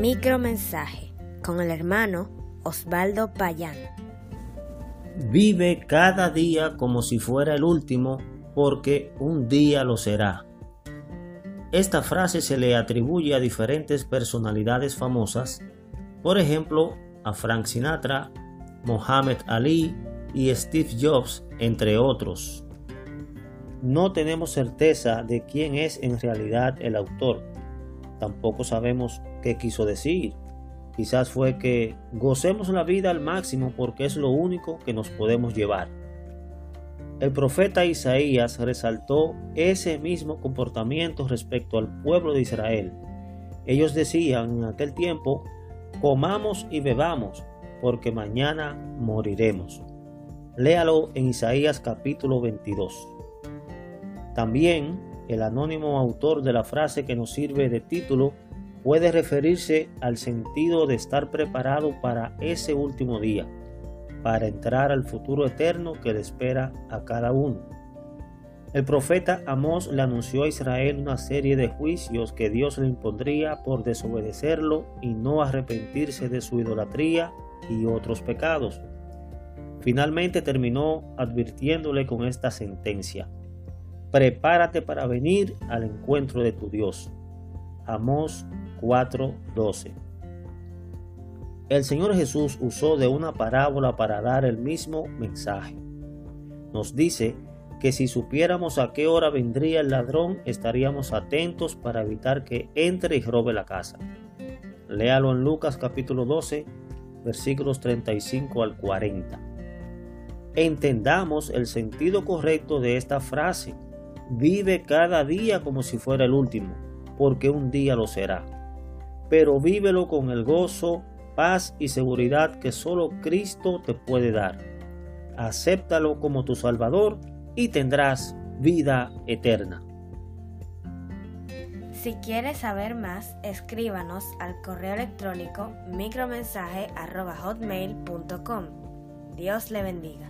Micromensaje con el hermano Osvaldo Payán. Vive cada día como si fuera el último, porque un día lo será. Esta frase se le atribuye a diferentes personalidades famosas, por ejemplo, a Frank Sinatra, Mohammed Ali y Steve Jobs, entre otros. No tenemos certeza de quién es en realidad el autor. Tampoco sabemos qué quiso decir. Quizás fue que gocemos la vida al máximo porque es lo único que nos podemos llevar. El profeta Isaías resaltó ese mismo comportamiento respecto al pueblo de Israel. Ellos decían en aquel tiempo, comamos y bebamos, porque mañana moriremos. Léalo en Isaías capítulo 22. También el anónimo autor de la frase que nos sirve de título puede referirse al sentido de estar preparado para ese último día, para entrar al futuro eterno que le espera a cada uno. El profeta Amós le anunció a Israel una serie de juicios que Dios le impondría por desobedecerlo y no arrepentirse de su idolatría y otros pecados. Finalmente terminó advirtiéndole con esta sentencia prepárate para venir al encuentro de tu Dios. Amós 4:12. El Señor Jesús usó de una parábola para dar el mismo mensaje. Nos dice que si supiéramos a qué hora vendría el ladrón, estaríamos atentos para evitar que entre y robe la casa. Léalo en Lucas capítulo 12, versículos 35 al 40. Entendamos el sentido correcto de esta frase Vive cada día como si fuera el último, porque un día lo será. Pero vívelo con el gozo, paz y seguridad que solo Cristo te puede dar. Acéptalo como tu Salvador y tendrás vida eterna. Si quieres saber más, escríbanos al correo electrónico micromensaje.hotmail.com. Dios le bendiga.